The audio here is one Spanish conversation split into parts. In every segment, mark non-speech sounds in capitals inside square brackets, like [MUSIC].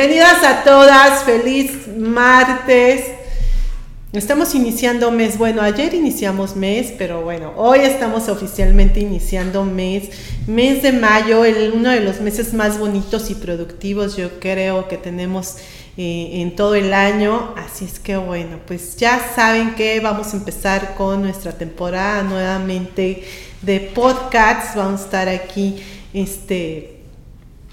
Bienvenidas a todas, feliz martes. Estamos iniciando mes, bueno, ayer iniciamos mes, pero bueno, hoy estamos oficialmente iniciando mes, mes de mayo, el, uno de los meses más bonitos y productivos yo creo que tenemos eh, en todo el año, así es que bueno, pues ya saben que vamos a empezar con nuestra temporada nuevamente de podcasts, vamos a estar aquí, este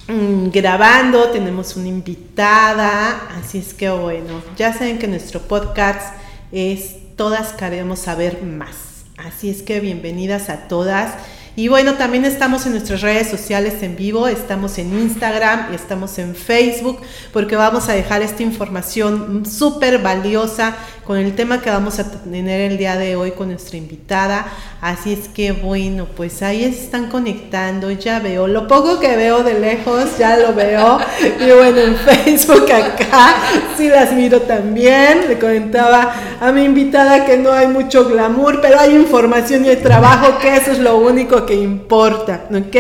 grabando, tenemos una invitada, así es que bueno, ya saben que nuestro podcast es Todas queremos saber más. Así es que bienvenidas a todas. Y bueno, también estamos en nuestras redes sociales en vivo, estamos en Instagram y estamos en Facebook, porque vamos a dejar esta información súper valiosa con el tema que vamos a tener el día de hoy con nuestra invitada. Así es que bueno, pues ahí están conectando, ya veo, lo poco que veo de lejos, ya lo veo. [LAUGHS] Y bueno, en Facebook acá sí las miro también. Le comentaba a mi invitada que no hay mucho glamour, pero hay información y hay trabajo, que eso es lo único que importa, ¿ok?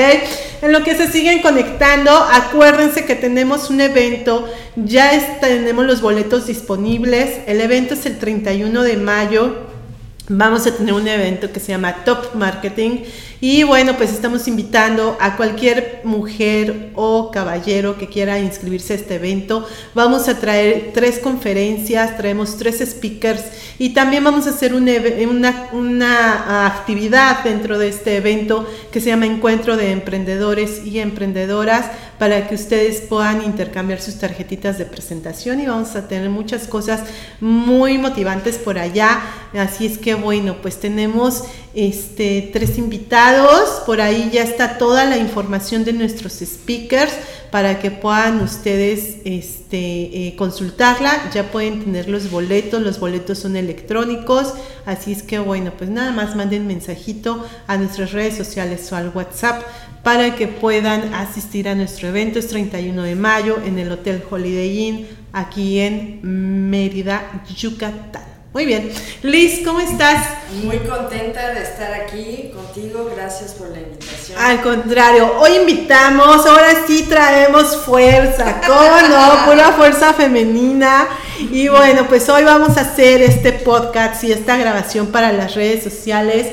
En lo que se siguen conectando, acuérdense que tenemos un evento, ya tenemos los boletos disponibles, el evento es el 31 de mayo, vamos a tener un evento que se llama Top Marketing y bueno, pues estamos invitando a cualquier mujer o caballero que quiera inscribirse a este evento. Vamos a traer tres conferencias, traemos tres speakers y también vamos a hacer una, una actividad dentro de este evento que se llama Encuentro de Emprendedores y Emprendedoras para que ustedes puedan intercambiar sus tarjetitas de presentación y vamos a tener muchas cosas muy motivantes por allá. Así es que bueno, pues tenemos este, tres invitados, por ahí ya está toda la información de nuestros speakers para que puedan ustedes este, eh, consultarla, ya pueden tener los boletos, los boletos son electrónicos, así es que bueno, pues nada más manden mensajito a nuestras redes sociales o al WhatsApp para que puedan asistir a nuestro evento, es 31 de mayo en el Hotel Holiday Inn, aquí en Mérida, Yucatán. Muy bien. Liz, ¿cómo estás? Muy contenta de estar aquí contigo. Gracias por la invitación. Al contrario, hoy invitamos, ahora sí traemos fuerza. ¿Cómo no? [LAUGHS] Pura fuerza femenina. Y bueno, pues hoy vamos a hacer este podcast y esta grabación para las redes sociales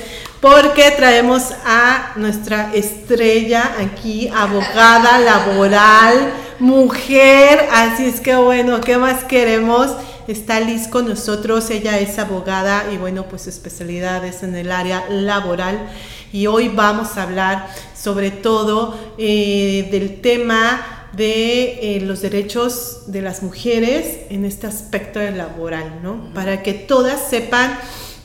porque traemos a nuestra estrella aquí, abogada laboral, mujer. Así es que bueno, ¿qué más queremos? Está Liz con nosotros, ella es abogada y bueno, pues su especialidad es en el área laboral y hoy vamos a hablar sobre todo eh, del tema de eh, los derechos de las mujeres en este aspecto laboral, ¿no? Para que todas sepan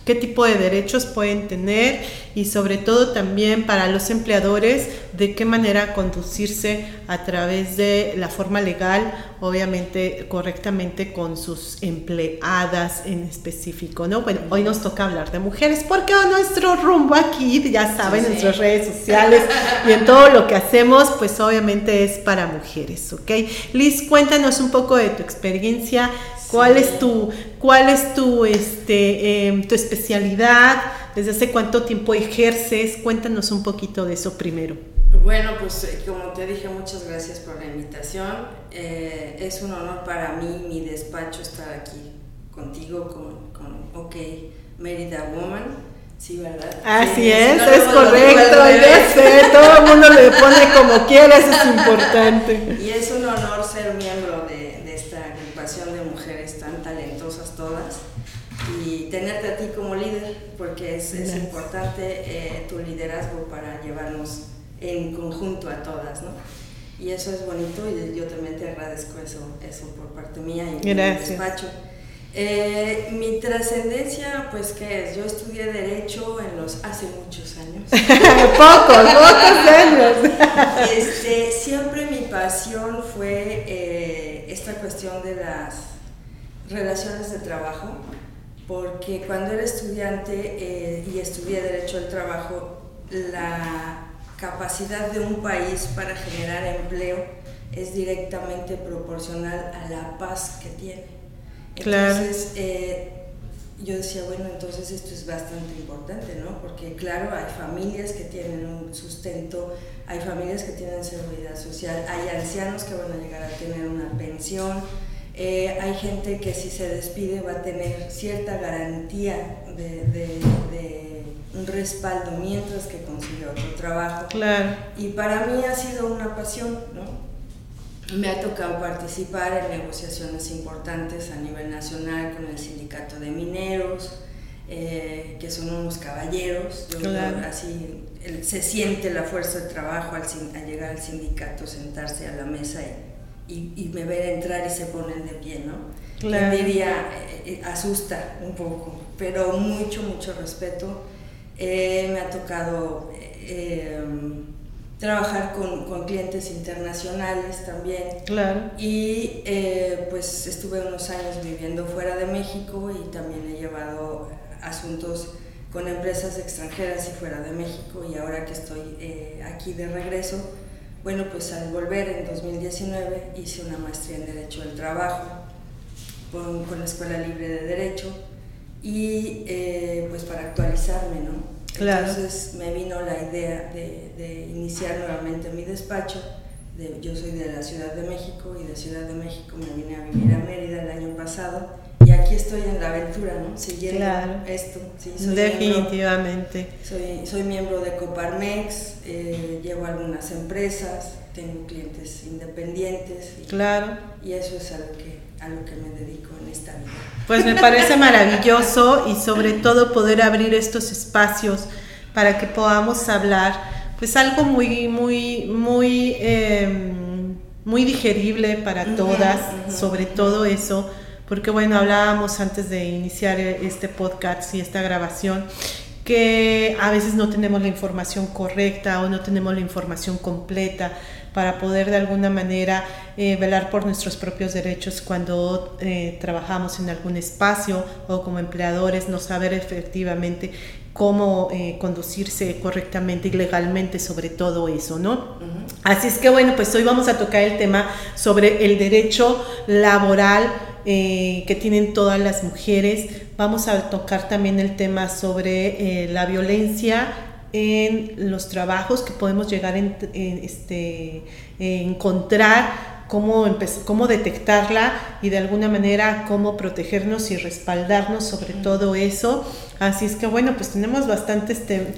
qué tipo de derechos pueden tener y sobre todo también para los empleadores de qué manera conducirse a través de la forma legal, obviamente correctamente con sus empleadas en específico, ¿no? Bueno, hoy nos toca hablar de mujeres porque nuestro rumbo aquí, ya saben, en nuestras redes sociales y en todo lo que hacemos, pues obviamente es para mujeres, ¿ok? Liz, cuéntanos un poco de tu experiencia ¿Cuál es tu, cuál es tu, este, em, tu especialidad? ¿Desde hace cuánto tiempo ejerces? Cuéntanos un poquito de eso primero. Bueno, pues eh, como te dije, muchas gracias por la invitación. Eh, es un honor para mí, mi despacho, estar aquí contigo con, con OK Mérida Woman. Sí, ¿verdad? Así es, es correcto, ya sé, todo el mundo le pone como quiera, eso es [LAUGHS] importante. Y es un honor ser miembro de, de esta agrupación de mujeres tan talentosas todas y tenerte a ti como líder, porque es, importante eh, tu liderazgo para llevarnos en conjunto a todas, ¿no? Y eso es bonito y yo también te agradezco eso, eso por parte mía y mi despacho. Eh, mi trascendencia, pues qué es, yo estudié derecho en los hace muchos años. [LAUGHS] pocos, pocos [LAUGHS] años. Este, siempre mi pasión fue eh, esta cuestión de las relaciones de trabajo, porque cuando era estudiante eh, y estudié derecho del trabajo, la capacidad de un país para generar empleo es directamente proporcional a la paz que tiene. Entonces, eh, yo decía, bueno, entonces esto es bastante importante, ¿no? Porque claro, hay familias que tienen un sustento, hay familias que tienen seguridad social, hay ancianos que van a llegar a tener una pensión, eh, hay gente que si se despide va a tener cierta garantía de, de, un respaldo mientras que consigue otro trabajo. Claro. Y para mí ha sido una pasión, ¿no? Me ha tocado participar en negociaciones importantes a nivel nacional con el sindicato de mineros, eh, que son unos caballeros, así se siente la fuerza de trabajo al, llegar al sindicato, sentarse a la mesa y, y, me ver entrar y se ponen de pie, ¿no? Claro. diría, eh, eh, asusta un poco, pero mucho, mucho respeto. me ha tocado trabajar con, con, clientes internacionales también. Claro. Y eh, pues estuve unos años viviendo fuera de México y también he llevado asuntos con empresas extranjeras y fuera de México y ahora que estoy eh, aquí de regreso, bueno, pues al volver en 2019 hice una maestría en Derecho del Trabajo con, con la Escuela Libre de Derecho y eh, pues para actualizarme, ¿no? Entonces me vino la idea de, iniciar nuevamente mi despacho. yo soy de la Ciudad de México y de Ciudad de México me vine a vivir a Mérida el año pasado aquí estoy en la aventura, ¿no? Siguiendo esto. Definitivamente. soy, soy miembro de Coparmex, eh, llevo algunas empresas, tengo clientes independientes. Y, claro. Y eso es a lo que, a lo que me dedico en esta vida. Pues me parece maravilloso y sobre todo poder abrir estos espacios para que podamos hablar, pues algo muy, muy, muy, em, muy digerible para todas, sobre todo eso, porque bueno, hablábamos antes de iniciar este podcast y esta grabación que a veces no tenemos la información correcta o no tenemos la información completa para poder de alguna manera eh, velar por nuestros propios derechos cuando eh, trabajamos en algún espacio o como empleadores, no saber efectivamente cómo eh, conducirse correctamente y legalmente sobre todo eso, ¿no? Así es que bueno, pues hoy vamos a tocar el tema sobre el derecho laboral que tienen todas las mujeres. Vamos a tocar también el tema sobre la violencia en los trabajos que podemos llegar a este, encontrar, cómo, cómo detectarla y de alguna manera cómo protegernos y respaldarnos sobre todo eso Así es que bueno, pues tenemos bastantes temas.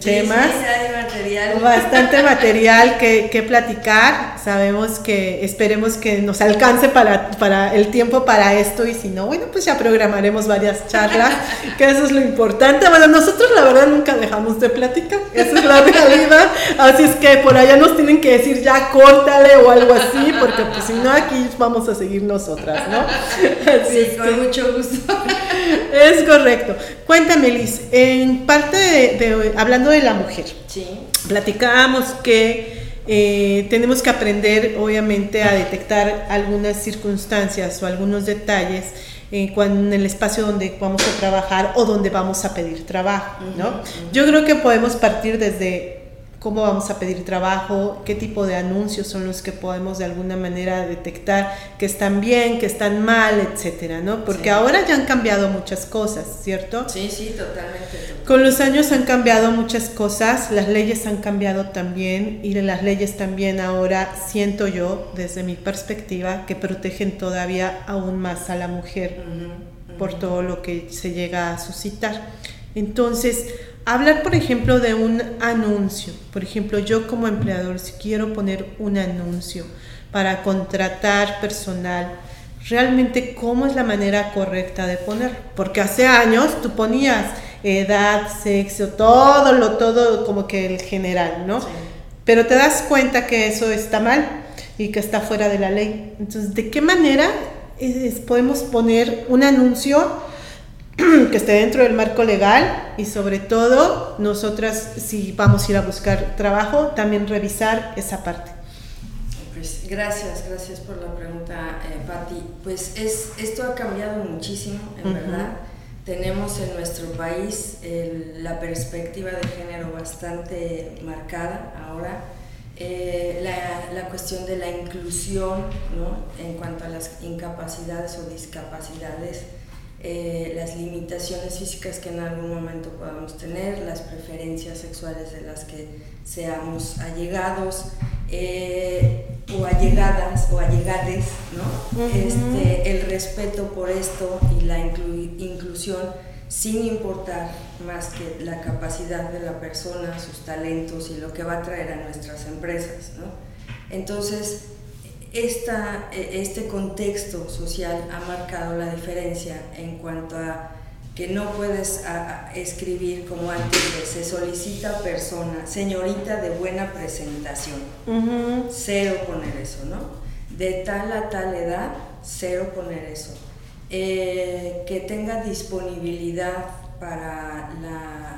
material. Bastante [LAUGHS] material que, que, platicar. Sabemos que esperemos que nos alcance para, para el tiempo para esto y si no, bueno, pues ya programaremos varias charlas, [LAUGHS] que eso es lo importante. Bueno, nosotros la verdad nunca dejamos de platicar, esa es la realidad. Así es que por allá nos tienen que decir ya córtale o algo así, porque pues si no aquí vamos a seguir nosotras, ¿no? [LAUGHS] Así sí, con mucho gusto. Es correcto. Cuéntame, Liz, en parte de, hablando de la mujer, sí. platicábamos que eh, tenemos que aprender, obviamente, a detectar algunas circunstancias o algunos detalles eh, en el espacio donde vamos a trabajar o donde vamos a pedir trabajo, ¿no? Yo creo que podemos partir desde cómo vamos a pedir trabajo, qué tipo de anuncios son los que podemos de alguna manera detectar que están bien, que están mal, etcétera, ¿no? Porque ahora ya han cambiado muchas cosas, ¿cierto? Sí, sí, totalmente, Con los años han cambiado muchas cosas, las leyes han cambiado también y las leyes también ahora siento yo, desde mi perspectiva, que protegen todavía aún más a la mujer por todo lo que se llega a suscitar. Entonces, Hablar, por ejemplo, de un anuncio. Por ejemplo, yo como empleador, si quiero poner un anuncio para contratar personal, realmente cómo es la manera correcta de poner. Porque hace años tú ponías edad, sexo, todo lo, todo como que el general, ¿no? Pero te das cuenta que eso está mal y que está fuera de la ley. Entonces, ¿de qué manera podemos poner un anuncio? [CLEARS THROAT] que esté dentro del marco legal y sobre todo nosotras si vamos a ir a buscar trabajo también revisar esa parte. Pues gracias, gracias por la pregunta, eh, Patti. Pues es, esto ha cambiado muchísimo, en verdad. Tenemos en nuestro país la perspectiva de género bastante marcada ahora. Eh, la, la, cuestión de la inclusión ¿no? en cuanto a las incapacidades o discapacidades eh, las limitaciones físicas que en algún momento podamos tener, las preferencias sexuales de las que seamos allegados eh, o allegadas o allegades, ¿no? este, el respeto por esto y la inclusión sin importar más que la capacidad de la persona, sus talentos y lo que va a traer a nuestras empresas. ¿no? Entonces, esta, e, este contexto social ha marcado la diferencia en cuanto a que no puedes escribir como antes se solicita persona, señorita de buena presentación, cero poner eso, ¿no? De tal a tal edad, cero poner eso. Eh, que tenga disponibilidad para la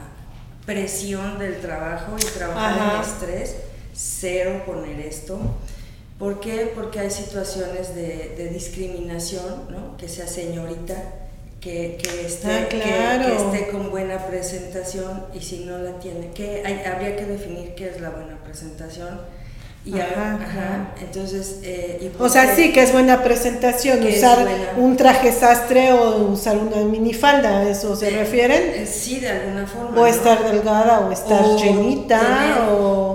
presión del trabajo y trabajar en estrés, cero poner esto. ¿Por qué? Porque hay situaciones de, discriminación, ¿no? Que sea señorita, que, esté, ah, que, esté con buena presentación y si no la tiene, que habría que definir qué es la buena presentación. Y ajá, entonces, eh, o sea, sí que es buena presentación, usar un traje sastre o usar una minifalda, ¿eso se eh, refieren? Eh, sí, de alguna forma. O estar delgada o estar llenita o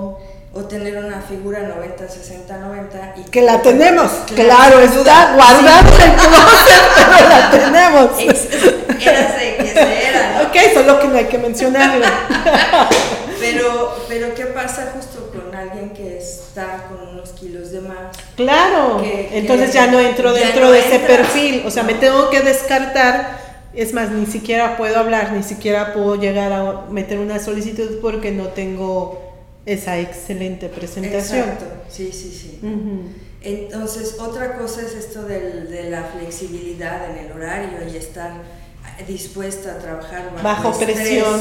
o tener una figura 90, 60, 90 y que la tenemos, claro, está guardada en el closet, pero la tenemos. Era de que se era. Ok, solo que no hay que mencionarlo. [LAUGHS] pero, pero ¿qué pasa justo con alguien que está con unos kilos de más? Claro, entonces ya no entro dentro de ese perfil, o sea, me tengo que descartar. Es más, ni siquiera puedo hablar, ni siquiera puedo llegar a meter una solicitud porque no tengo esa excelente presentación. Exacto, sí, sí, sí. Entonces, otra cosa es esto de la flexibilidad en el horario y estar dispuesta a trabajar bajo, presión.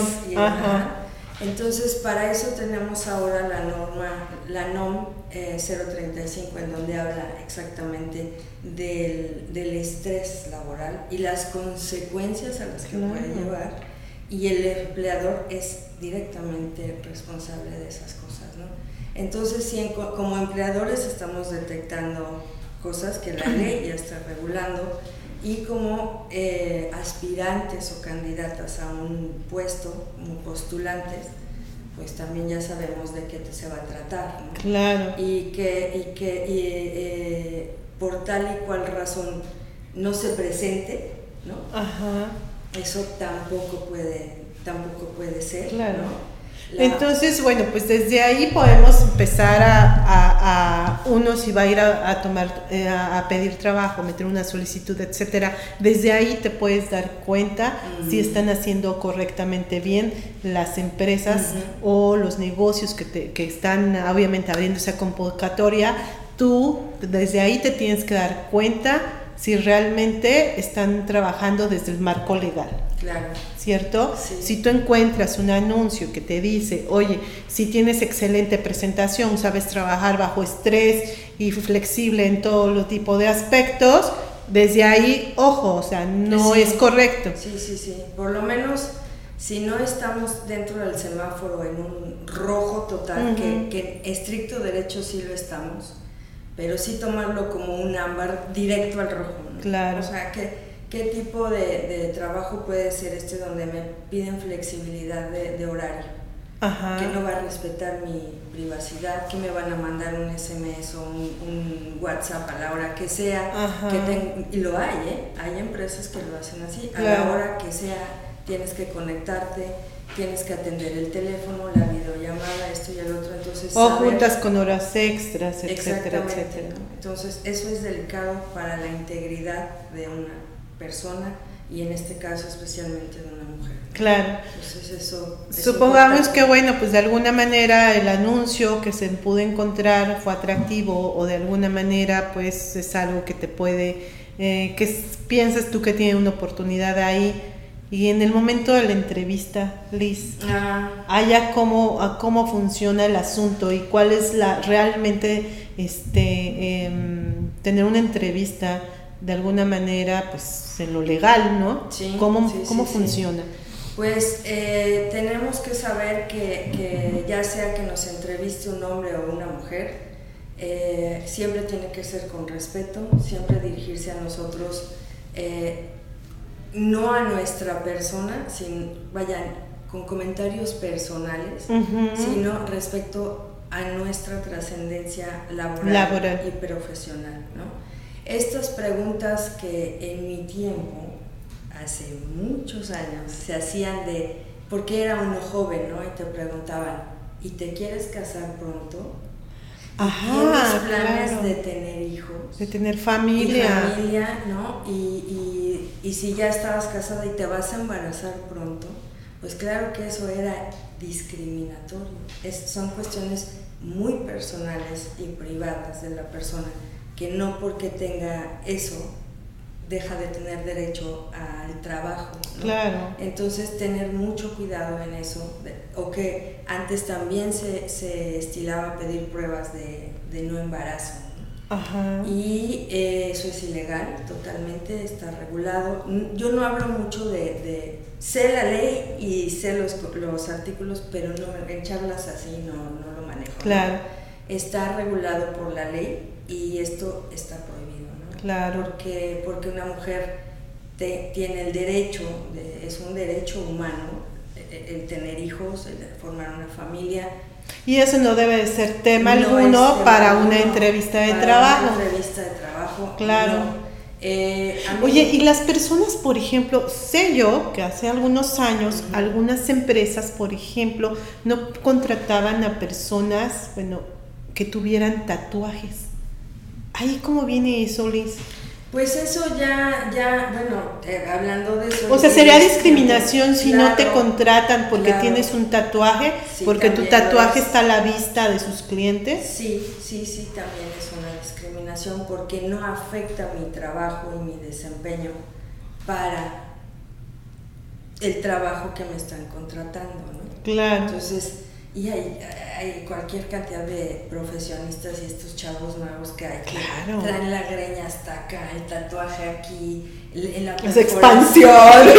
Entonces, para eso tenemos ahora la norma, la NOM 035, eh, en donde habla exactamente del, estrés laboral y las consecuencias a las que puede llevar. Y el empleador es directamente responsable de esas cosas, ¿no? Entonces, si como empleadores estamos detectando cosas que la ley ya está regulando y como eh, aspirantes o candidatas a un puesto, como postulantes, pues también ya sabemos de qué se va a tratar, ¿no? Claro. Y que, y que eh, por tal y cual razón no se presente, ¿no? Ajá. Eso tampoco puede tampoco puede ser. Claro. Entonces, bueno, pues desde ahí podemos empezar a, uno si va a ir a, tomar, eh, a, pedir trabajo, meter una solicitud, etcétera. Desde ahí te puedes dar cuenta si están haciendo correctamente bien las empresas o los negocios que, te, que están obviamente abriendo esa convocatoria. Tú desde ahí te tienes que dar cuenta si realmente están trabajando desde el marco legal. Claro. ¿Cierto? Si tú encuentras un anuncio que te dice, oye, si tienes excelente presentación, sabes trabajar bajo estrés y flexible en todo lo tipo de aspectos, desde ahí, ojo, o sea, no es correcto. Sí, sí, sí. Por lo menos, si no estamos dentro del semáforo en un rojo total, que, que estricto derecho sí lo estamos, pero sí tomarlo como un ámbar directo al rojo. Claro. O sea, que ¿Qué tipo de, trabajo puede ser este donde me piden flexibilidad de, horario? Que no va a respetar mi privacidad, que me van a mandar un SMS o un, WhatsApp a la hora que sea. Que y lo hay, ¿eh? Hay empresas que lo hacen así. A la hora que sea, tienes que conectarte, tienes que atender el teléfono, la videollamada, esto y el otro. Entonces, o juntas con horas extras, etcétera, etcétera. Entonces, eso es delicado para la integridad de una persona y en este caso especialmente de una mujer. Claro. Entonces eso... Supongamos que bueno, pues de alguna manera el anuncio que se pudo encontrar fue atractivo o de alguna manera pues es algo que te puede, eh, que piensas tú que tiene una oportunidad ahí y en el momento de la entrevista, Liz, ah. haya cómo, cómo funciona el asunto y cuál es la realmente este em, tener una entrevista de alguna manera, pues en lo legal, ¿no? Sí, ¿Cómo, cómo funciona? Pues eh, tenemos que saber que, ya sea que nos entreviste un hombre o una mujer, eh, siempre tiene que ser con respeto, siempre dirigirse a nosotros. Eh, no a nuestra persona, sin, vayan con comentarios personales, sino respecto a nuestra trascendencia laboral, y profesional. ¿no? Estas preguntas que en mi tiempo, hace muchos años, se hacían de, porque era uno joven, ¿no? Y te preguntaban, ¿y te quieres casar pronto? Ajá, ¿Tienes planes de tener hijos? De tener familia. familia, ¿no? Y, y, y si ya estabas casada y te vas a embarazar pronto, pues claro que eso era discriminatorio. son cuestiones muy personales y privadas de la persona, que no porque tenga eso deja de tener derecho al trabajo. Claro. Entonces, tener mucho cuidado en eso, o que antes también se, se estilaba pedir pruebas de, de no embarazo. Y eh, eso es ilegal, totalmente está regulado. Yo no hablo mucho de, sé la ley y sé los, los artículos, pero no en charlas así no, no lo manejo. Claro. Está regulado por la ley y esto está prohibido. Claro. Porque, porque una mujer tiene el derecho, es un derecho humano, el, tener hijos, el formar una familia y eso no debe ser tema alguno para una entrevista de trabajo. Una entrevista de trabajo. Claro. Eh, Oye, y las personas, por ejemplo, sé yo que hace algunos años algunas empresas, por ejemplo, no contrataban a personas, bueno, que tuvieran tatuajes. Ahí cómo viene eso, Liz. Pues eso ya, ya, bueno, eh, hablando de eso. O sea, sería discriminación si no te contratan porque tienes un tatuaje, porque tu tatuaje está a la vista de sus clientes. Sí, sí, sí, también es una discriminación porque no afecta mi trabajo y mi desempeño para el trabajo que me están contratando, ¿no? Claro. Entonces, y hay, hay, cualquier cantidad de profesionistas y estos chavos nuevos que hay que traen la greña hasta acá, el tatuaje aquí, en la es expansión. [LAUGHS] eso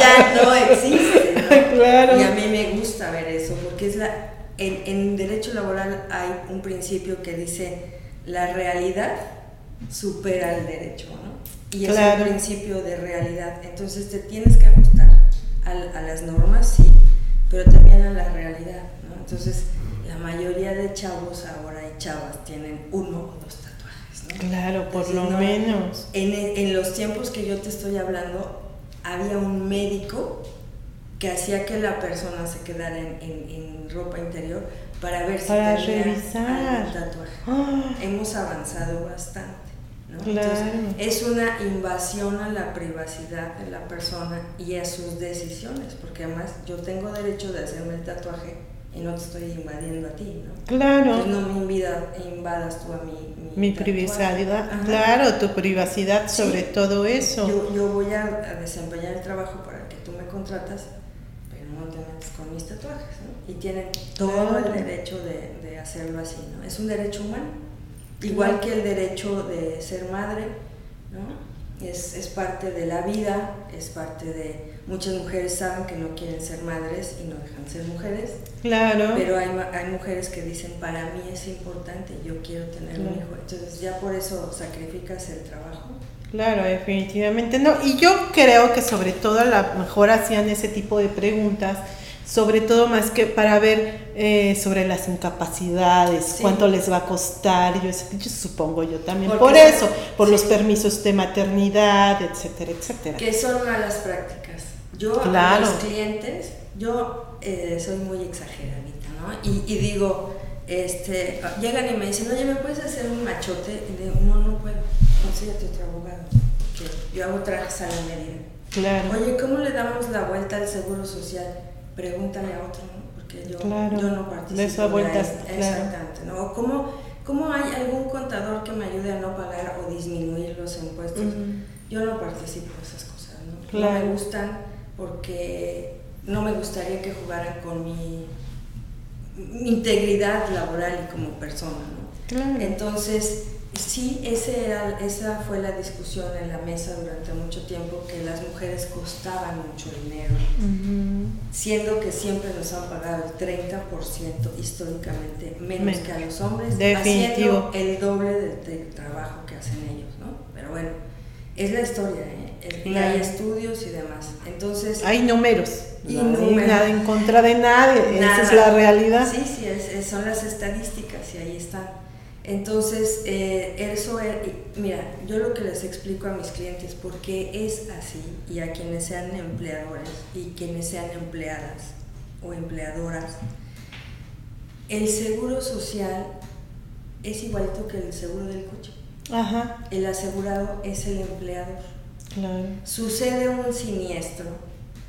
ya no existe. [LAUGHS] Y a mí me gusta ver eso, porque es la, en, en derecho laboral hay un principio que dice la realidad supera el derecho, ¿no? Y es el principio de realidad. Entonces te tienes que ajustar a, a las normas, sí, pero también a la realidad, ¿no? Entonces, la mayoría de chavos ahora y chavas tienen uno o dos tatuajes, ¿no? Claro, por lo menos. En, en, los tiempos que yo te estoy hablando, había un médico que hacía que la persona se quedara en, en, ropa interior para ver si para tenía revisar. tatuaje. ¡Ah! Hemos avanzado bastante es una invasión a la privacidad de la persona y a sus decisiones, porque además yo tengo derecho de hacerme el tatuaje y no te estoy invadiendo a ti, ¿no? Claro. no me invadas tú a mi, mi, privacidad. Claro, tu privacidad sobre todo eso. Yo, yo voy a, desempeñar el trabajo para el que tú me contratas, pero no te metes con mis tatuajes, ¿no? Y tienen todo el derecho de, de hacerlo así, ¿no? Es un derecho humano. Igual que el derecho de ser madre, ¿no? Es, es, parte de la vida, es parte de... Muchas mujeres saben que no quieren ser madres y no dejan ser mujeres. Claro. Pero hay, hay mujeres que dicen, para mí es importante, yo quiero tener un hijo. Entonces ya por eso sacrificas el trabajo. Claro, definitivamente no. Y yo creo que sobre todo a lo mejor hacían ese tipo de preguntas sobre todo más que para ver eh, sobre las incapacidades, cuánto les va a costar, yo, yo supongo yo también, por eso, por los permisos de maternidad, etcétera, etcétera. Que son malas prácticas. Yo a los clientes, yo eh, soy muy exageradita, ¿no? Y, y, digo, este, llegan y me dicen, oye, ¿me puedes hacer un machote? Y digo, no, no puedo, consíguete otro abogado, que yo hago trajes a la medida. Claro. Oye, ¿cómo le damos la vuelta al seguro social? Pregúntale a otro, ¿no? Porque yo, yo no participo. De esa vuelta, Exactamente, ¿no? ¿Cómo, ¿Cómo, hay algún contador que me ayude a no pagar o disminuir los impuestos? Yo no participo en esas cosas, ¿no? No me gustan porque no me gustaría que jugaran con mi, integridad laboral y como persona, ¿no? Claro. Entonces, Sí, ese era, esa fue la discusión en la mesa durante mucho tiempo, que las mujeres costaban mucho dinero, siendo que siempre nos han pagado el 30% históricamente menos que a los hombres, haciendo el doble del, trabajo que hacen ellos, ¿no? Pero bueno, es la historia, ¿eh? hay estudios y demás. Entonces... Hay números. Y no hay nada en contra de nadie, esa es la realidad. Sí, sí, son las estadísticas y ahí están. Entonces, eh, eso, mira, yo lo que les explico a mis clientes, porque es así, y a quienes sean empleadores y quienes sean empleadas o empleadoras, el seguro social es igualito que el seguro del coche. Ajá. El asegurado es el empleador. Claro. Sucede un siniestro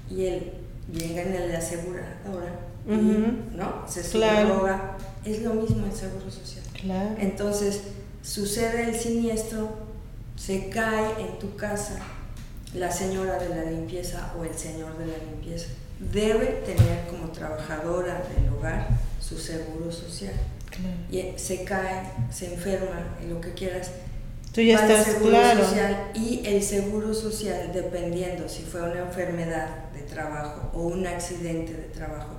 y él llega en la aseguradora, ¿no? Se subroga. Es lo mismo el seguro social. Entonces, sucede el siniestro, se cae en tu casa la señora de la limpieza o el señor de la limpieza. Debe tener como trabajadora del hogar su seguro social. Y se cae, se enferma, y lo que quieras. Tú ya estás seguro claro. social y el seguro social, dependiendo si fue una enfermedad de trabajo o un accidente de trabajo,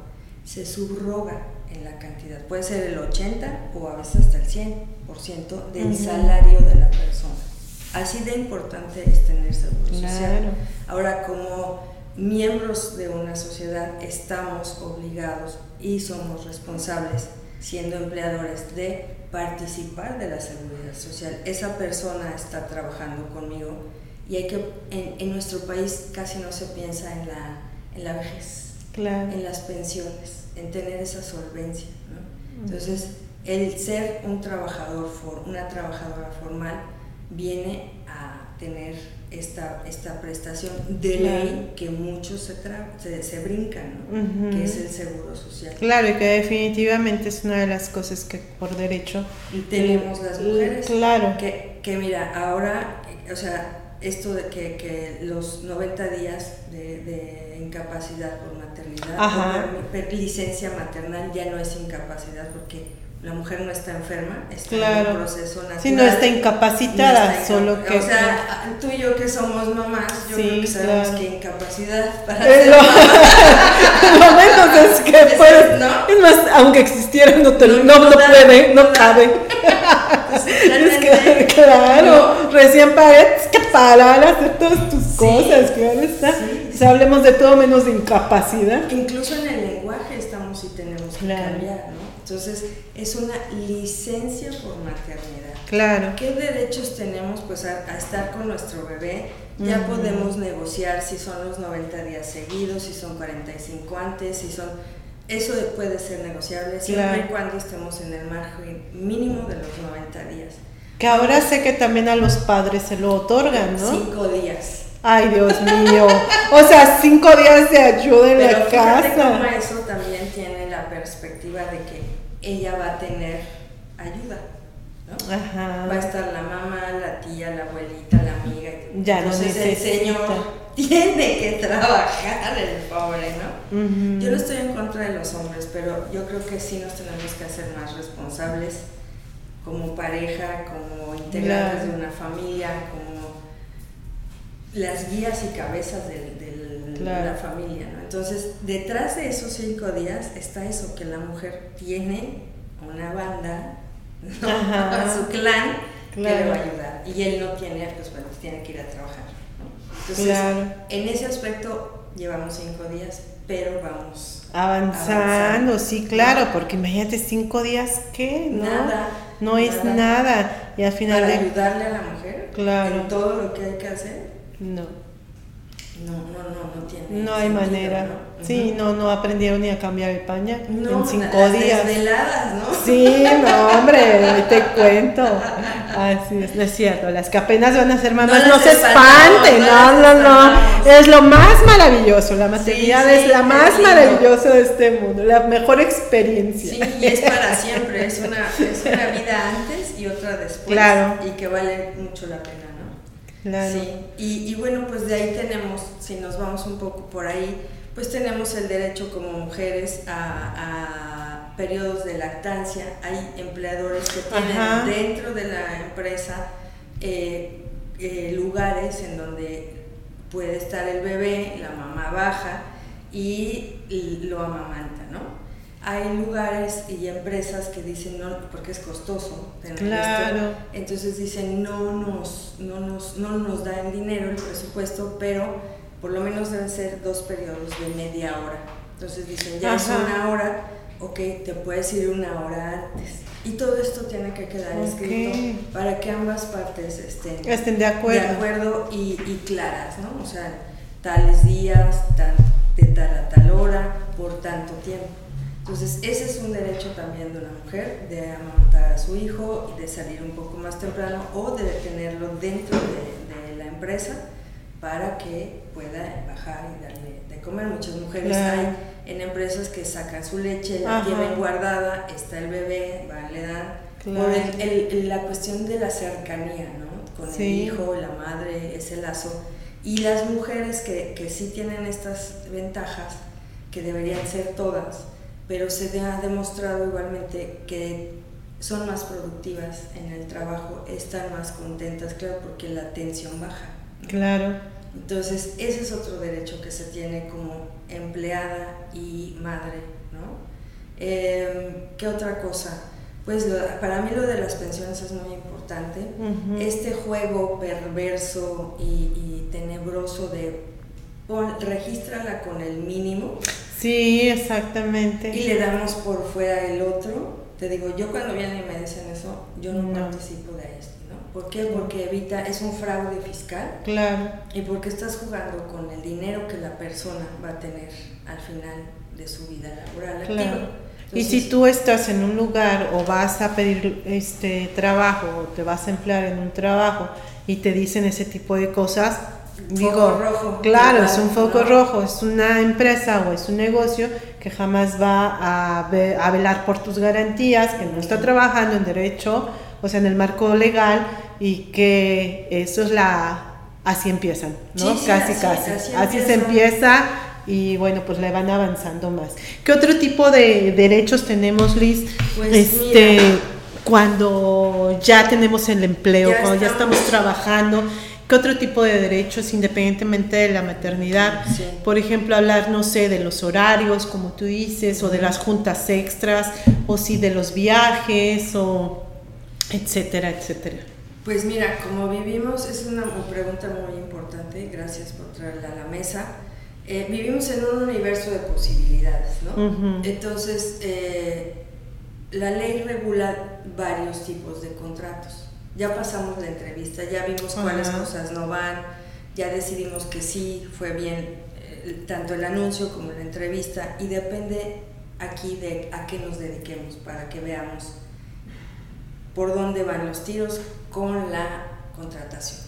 se subroga en la cantidad. Puede ser el 80 o a veces hasta el 100% del salario de la persona. Así de importante es tener seguro social. Ahora, como miembros de una sociedad, estamos obligados y somos responsables, siendo empleadores, de participar de la seguridad social. Esa persona está trabajando conmigo y hay que, en, nuestro país casi no se piensa en la, en la vejez, en las pensiones en tener esa solvencia. Entonces, el ser un trabajador, una trabajadora formal, viene a tener esta, esta prestación de ley que muchos se, se, brincan, que es el seguro social. Claro, y que definitivamente es una de las cosas que por derecho... Y tenemos las mujeres. Claro. Que, que mira, ahora, o sea, esto de que, que los 90 días de, de incapacidad por maternidad, licencia maternal ya no es incapacidad porque la mujer no está enferma, está en un proceso natural. Sí, no está incapacitada, solo que... O sea, tú y yo que somos mamás, yo creo que sabemos que incapacidad para ser [LAUGHS] lo menos es que [LAUGHS] puedes, ¿no? Es más, aunque existiera no, te, no, no, puede, no cabe. [LAUGHS] es que, claro, recién pagué, que para hacer todas tus cosas, claro está. Si hablemos de todo menos de incapacidad. Incluso en el lenguaje estamos y tenemos que cambiar, ¿no? Entonces, es una licencia por maternidad. Claro. ¿Qué derechos tenemos pues a, estar con nuestro bebé? Ya podemos negociar si son los 90 días seguidos, si son 45 antes, si son... Eso puede ser negociable siempre y cuando estemos en el margen mínimo de los 90 días. Que ahora sé que también a los padres se lo otorgan, ¿no? Cinco días. Ay, Dios mío. O sea, cinco días de ayuda en Pero la casa. Como eso también tiene la perspectiva de que ella va a tener ayuda. ¿no? Ajá. Va a estar la mamá, la tía, la abuelita, la amiga. Ya Entonces el señor tiene que trabajar, el pobre, ¿no? Yo no estoy en contra de los hombres, pero yo creo que sí nos tenemos que hacer más responsables como pareja, como integrantes de una familia, como las guías y cabezas de, la familia, ¿no? Entonces, detrás de esos cinco días está eso, que la mujer tiene una banda, ¿no? su clan que le va a ayudar. Y él no tiene, pues bueno, tiene que ir a trabajar. Entonces, en ese aspecto llevamos cinco días, pero vamos avanzando, sí, claro, porque imagínate cinco días, ¿qué? No, nada. No es nada. Y al final Para ayudarle a la mujer claro. en todo lo que hay que hacer. No. No, no, no, no tiene. No hay manera. Sí, no, no aprendieron ni a cambiar el pañal en cinco días. Desveladas, ¿no? Sí, no, hombre, te cuento. Así es, no es cierto. Las que apenas van a ser mamás, no, se espanten, no, no, no. Es lo más maravilloso. La maternidad es la más maravillosa de este mundo, la mejor experiencia. Sí, y es para siempre. Es una, es una vida antes y otra después. Claro. Y que vale mucho la pena. Sí, y, bueno, pues de ahí tenemos, si nos vamos un poco por ahí, pues tenemos el derecho como mujeres a, periodos de lactancia. Hay empleadores que tienen dentro de la empresa eh, eh, lugares en donde puede estar el bebé, la mamá baja y lo amamanta, ¿no? Hay lugares y empresas que dicen no, porque es costoso tener claro. entonces dicen no nos, no nos, no nos dan dinero el presupuesto, pero por lo menos deben ser dos periodos de media hora. Entonces dicen, ya es una hora, ok, te puedes ir una hora antes. Y todo esto tiene que quedar escrito para que ambas partes estén, estén de acuerdo, de acuerdo y, y, claras, ¿no? O sea, tales días, de tal a tal hora, por tanto tiempo. Entonces, ese es un derecho también de una mujer, de amamantar a su hijo y de salir un poco más temprano o de tenerlo dentro de, de la empresa para que pueda bajar y darle de comer. Muchas mujeres hay en empresas que sacan su leche, la tienen guardada, está el bebé, van, le dan. Por el, la cuestión de la cercanía, ¿no? Con el hijo, la madre, ese lazo. Y las mujeres que, que sí tienen estas ventajas, que deberían ser todas, pero se ha demostrado igualmente que son más productivas en el trabajo, están más contentas, claro, porque la tensión baja. Claro. Entonces, ese es otro derecho que se tiene como empleada y madre, ¿no? Em, ¿Qué otra cosa? Pues para mí lo de las pensiones es muy importante. Este juego perverso y, tenebroso de pon, regístrala con el mínimo. Sí, exactamente. Y le damos por fuera el otro. Te digo, yo cuando vienen y me dicen eso, yo no. participo de esto. ¿Por qué? Porque evita, es un fraude fiscal. Claro. Y porque estás jugando con el dinero que la persona va a tener al final de su vida laboral claro. y si tú estás en un lugar o vas a pedir este trabajo o te vas a emplear en un trabajo y te dicen ese tipo de cosas, digo, rojo, claro, es un foco rojo, es una empresa o es un negocio que jamás va a, a velar por tus garantías, que no está trabajando en derecho o sea, en el marco legal y que eso es la, así empiezan, ¿no? casi, casi. Así, se empieza y bueno, pues le van avanzando más. ¿Qué otro tipo de derechos tenemos, Liz? Pues este, cuando ya tenemos el empleo, cuando ya estamos trabajando. ¿Qué otro tipo de derechos independientemente de la maternidad? Por ejemplo, hablar, no sé, de los horarios, como tú dices, o de las juntas extras, o si de los viajes, o etcétera, etcétera. Pues mira, como vivimos, es una pregunta muy importante, gracias por traerla a la mesa. Eh, vivimos en un universo de posibilidades, ¿no? Entonces, eh, la ley regula varios tipos de contratos. Ya pasamos la entrevista, ya vimos cuáles cosas no van, ya decidimos que sí, fue bien eh, tanto el anuncio como la entrevista y depende aquí de a qué nos dediquemos para que veamos por dónde van los tiros con la contratación.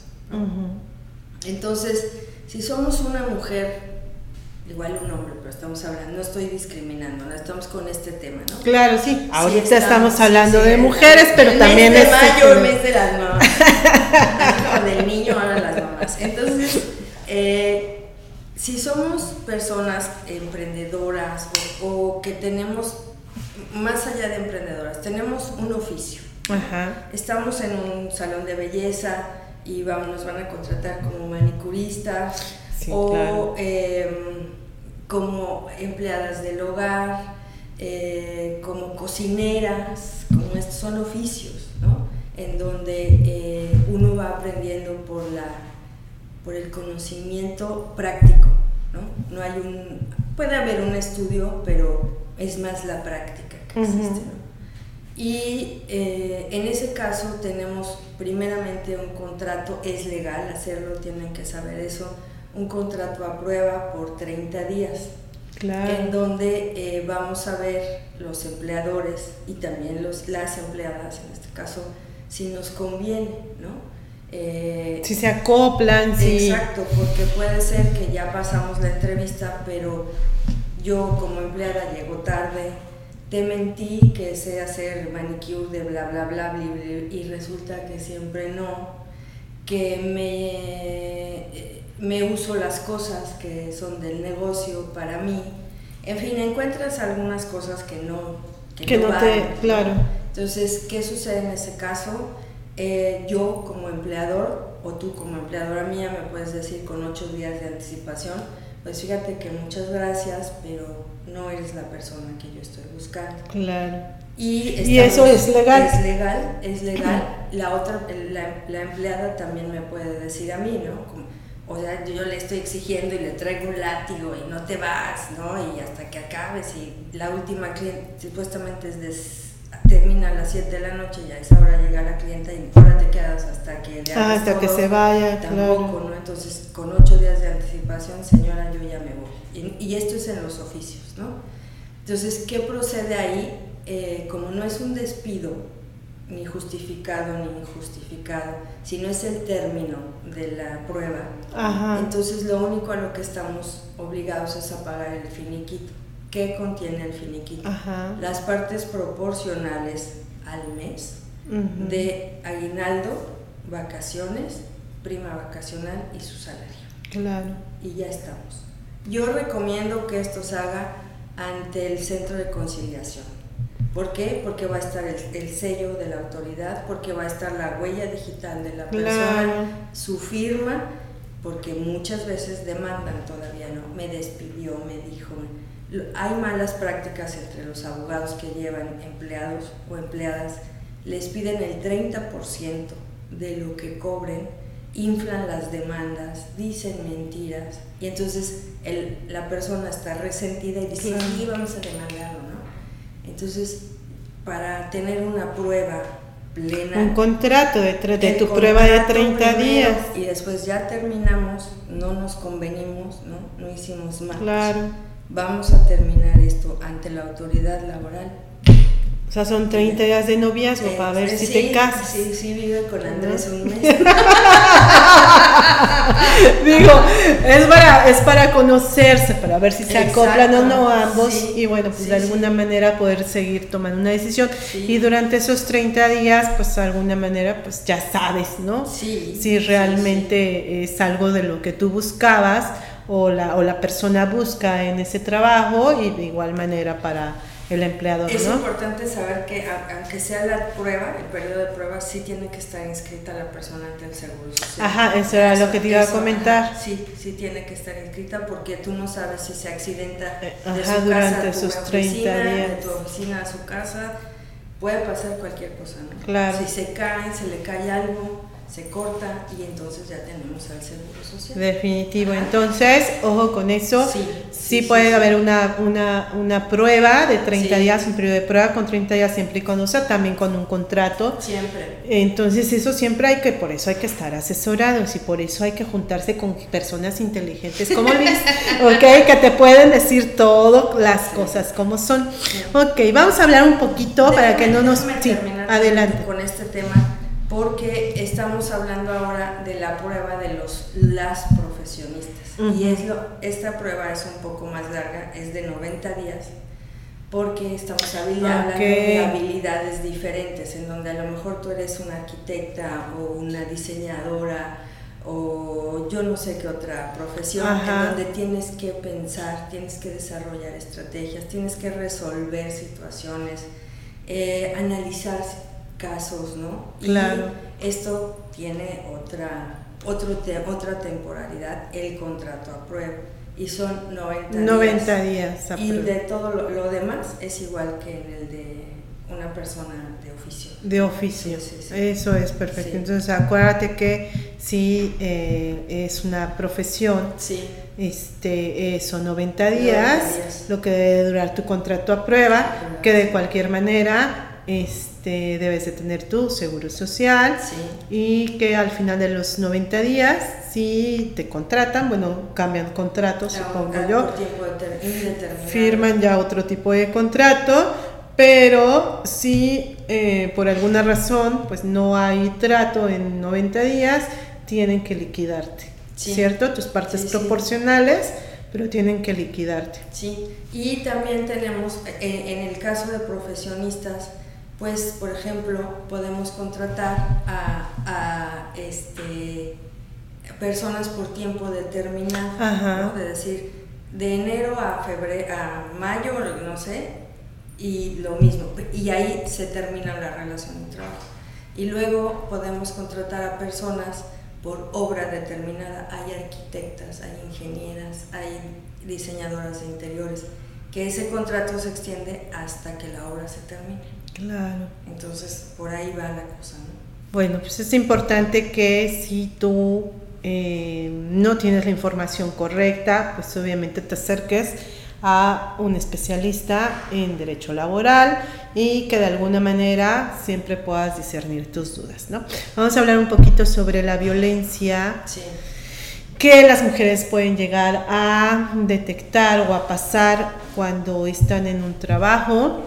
Entonces, si somos una mujer, igual un hombre, pero estamos hablando, no estoy discriminando, no estamos con este tema, ¿no? Claro, sí, ahorita estamos, hablando de mujeres, pero también mes de mayo, el mes de las mamás, [LAUGHS] del niño, ahora las mamás. Entonces, eh, si somos personas emprendedoras o que tenemos, más allá de emprendedoras, tenemos un oficio, Estamos en un salón de belleza y vamos, nos van a contratar como manicuristas o em, como empleadas del hogar, eh, como cocineras, como estos son oficios, ¿no? En donde eh, uno va aprendiendo por, la, por el conocimiento práctico, ¿no? No hay un, puede haber un estudio, pero es más la práctica que existe, ¿no? Y eh, en ese caso tenemos primeramente un contrato, es legal hacerlo, tienen que saber eso, un contrato a prueba por 30 días, en donde eh, vamos a ver los empleadores y también los, las empleadas, en este caso, si nos conviene, ¿no? Eh, si se acoplan, sí. Exacto, porque puede ser que ya pasamos la entrevista, pero yo como empleada llego tarde, te mentí que sé hacer manicure de bla bla bla, bla, y resulta que siempre no, que me, me uso las cosas que son del negocio para mí. En fin, encuentras algunas cosas que no, que, no, te, claro. Entonces, ¿qué sucede en ese caso? Eh, yo como empleador o tú como empleadora mía me puedes decir con ocho días de anticipación, pues fíjate que muchas gracias, pero no eres la persona que yo estoy buscando. Claro. Y, eso es legal. Es legal, es legal. La otra, la, la, empleada también me puede decir a mí, ¿no? O sea, yo le estoy exigiendo y le traigo un látigo y no te vas, ¿no? Y hasta que acabes y la última cliente supuestamente es termina a las 7 de la noche, ya es hora de llegar a la clienta y ahora te quedas hasta que ah, hasta que se vaya, tampoco, ¿no? Entonces, con 8 días de anticipación, señora, yo ya me voy. Y, y, esto es en los oficios, ¿no? Entonces, ¿qué procede ahí? Eh, como no es un despido, ni justificado ni injustificado, sino es el término de la prueba, entonces lo único a lo que estamos obligados es a pagar el finiquito. ¿Qué contiene el finiquito? Las partes proporcionales al mes de aguinaldo, vacaciones, prima vacacional y su salario. Claro. Y ya estamos. Yo recomiendo que esto se haga ante el centro de conciliación. ¿Por qué? Porque va a estar el, sello de la autoridad, porque va a estar la huella digital de la persona, su firma, porque muchas veces demandan todavía, ¿no? Me despidió, me dijo, hay malas prácticas entre los abogados que llevan empleados o empleadas, les piden el 30% de lo que cobren, inflan las demandas, dicen mentiras y entonces la persona está resentida y dice, sí, vamos a demandarlo. Entonces, para tener una prueba plena. Un contrato de, de tu prueba de 30 días. Y después ya terminamos, no nos convenimos, ¿no? No hicimos más. Claro vamos a terminar esto ante la autoridad laboral. O sea, son 30 días de noviazgo para ver si te casas. Sí, sí, vive con Andrés un mes. [LAUGHS] Digo, es para, es para conocerse, para ver si se acoplan o no ambos y bueno, pues de alguna manera poder seguir tomando una decisión. Y durante esos 30 días, pues de alguna manera, pues ya sabes, ¿no? Si realmente es algo de lo que tú buscabas o la, o la persona busca en ese trabajo y de igual manera para el empleador. Es importante saber que aunque sea la prueba, el periodo de prueba, sí tiene que estar inscrita la persona ante el Seguro Social. Ajá, eso era lo que te iba a comentar. sí, sí tiene que estar inscrita porque tú no sabes si se accidenta eh, de su durante casa sus 30 días. de tu oficina a su casa, puede pasar cualquier cosa, ¿no? Claro. Si se cae, se le cae algo, se corta y entonces ya tenemos al seguro social. Definitivo. Entonces, ojo con eso. Sí, puede haber una, una, una, prueba de 30 días, un periodo de prueba con 30 días siempre y cuando sea también con un contrato. Siempre. Entonces, eso siempre hay que, por eso hay que estar asesorados y por eso hay que juntarse con personas inteligentes como Luis, [LAUGHS] ¿ok? Que te pueden decir todo, las cosas como son. Ok, vamos a hablar un poquito para que no nos... Sí, adelante. Con este tema porque estamos hablando ahora de la prueba de los las profesionistas. Y es lo, esta prueba es un poco más larga, es de 90 días porque estamos hablando de habilidades diferentes, en donde a lo mejor tú eres una arquitecta o una diseñadora o yo no sé qué otra profesión, en donde tienes que pensar, tienes que desarrollar estrategias, tienes que resolver situaciones, eh, analizar casos, ¿no? Claro. Y esto tiene otra, otro otra temporalidad, el contrato a prueba. Y son 90, 90 días. y de todo lo, demás es igual que en el de una persona de oficio. De oficio. Eso es perfecto. Entonces acuérdate que si eh, es una profesión, este, eh, son 90 días, lo que debe durar tu contrato a prueba, que de cualquier manera... Este, este, debes de tener tu seguro social y que al final de los 90 días, si te contratan, bueno, cambian contrato, supongo yo, firman ya otro tipo de contrato, pero si eh, por alguna razón pues no hay trato en 90 días, tienen que liquidarte, ¿cierto? Tus partes proporcionales pero tienen que liquidarte. Sí, y también tenemos, en, en el caso de profesionistas, pues, por ejemplo, podemos contratar a, este, personas por tiempo determinado, de decir, de enero a febrero, a mayo, no sé, y lo mismo, y ahí se termina la relación de trabajo. Y luego podemos contratar a personas por obra determinada. Hay arquitectas, hay ingenieras, hay diseñadoras de interiores que ese contrato se extiende hasta que la obra se termine. Claro. Entonces, por ahí va la cosa, ¿no? Bueno, pues es importante que si tú eh, no tienes la información correcta, pues obviamente te acerques a un especialista en derecho laboral y que de alguna manera siempre puedas discernir tus dudas. ¿no? Vamos a hablar un poquito sobre la violencia que las mujeres pueden llegar a detectar o a pasar cuando están en un trabajo.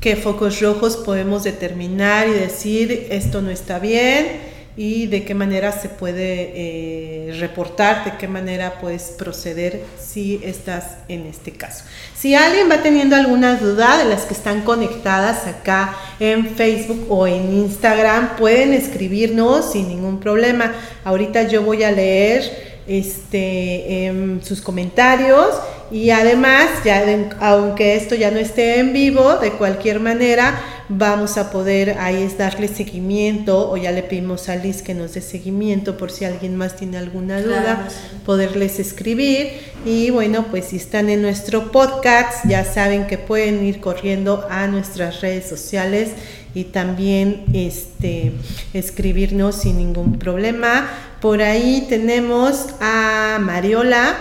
¿Qué focos rojos podemos determinar y decir esto no está bien? y de qué manera se puede eh, reportar, de qué manera puedes proceder si estás en este caso. Si alguien va teniendo alguna duda de las que están conectadas acá en Facebook o en Instagram, pueden escribirnos sin ningún problema. Ahorita yo voy a leer este, em, sus comentarios y además, ya aunque esto ya no esté en vivo, de cualquier manera vamos a poder ahí es darle seguimiento o ya le pedimos a Liz que nos dé seguimiento por si alguien más tiene alguna duda, poderles escribir y bueno, pues si están en nuestro podcast ya saben que pueden ir corriendo a nuestras redes sociales y también este escribirnos sin ningún problema. Por ahí tenemos a Mariola.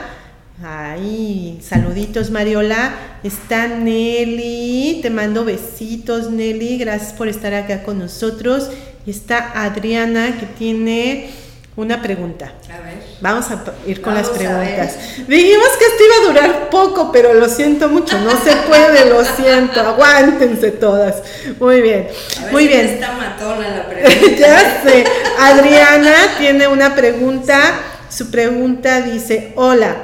Ahí, saluditos Mariola. Está Nelly, te mando besitos Nelly, gracias por estar acá con nosotros. Y está Adriana que tiene una pregunta. A ver. Vamos a ir con las preguntas. Dijimos que esto iba a durar poco, pero lo siento mucho, no se puede, lo siento, aguántense todas. Muy bien, muy bien. Está matona la [LAUGHS] pregunta. ya sé. Adriana tiene una pregunta. Su pregunta dice, hola,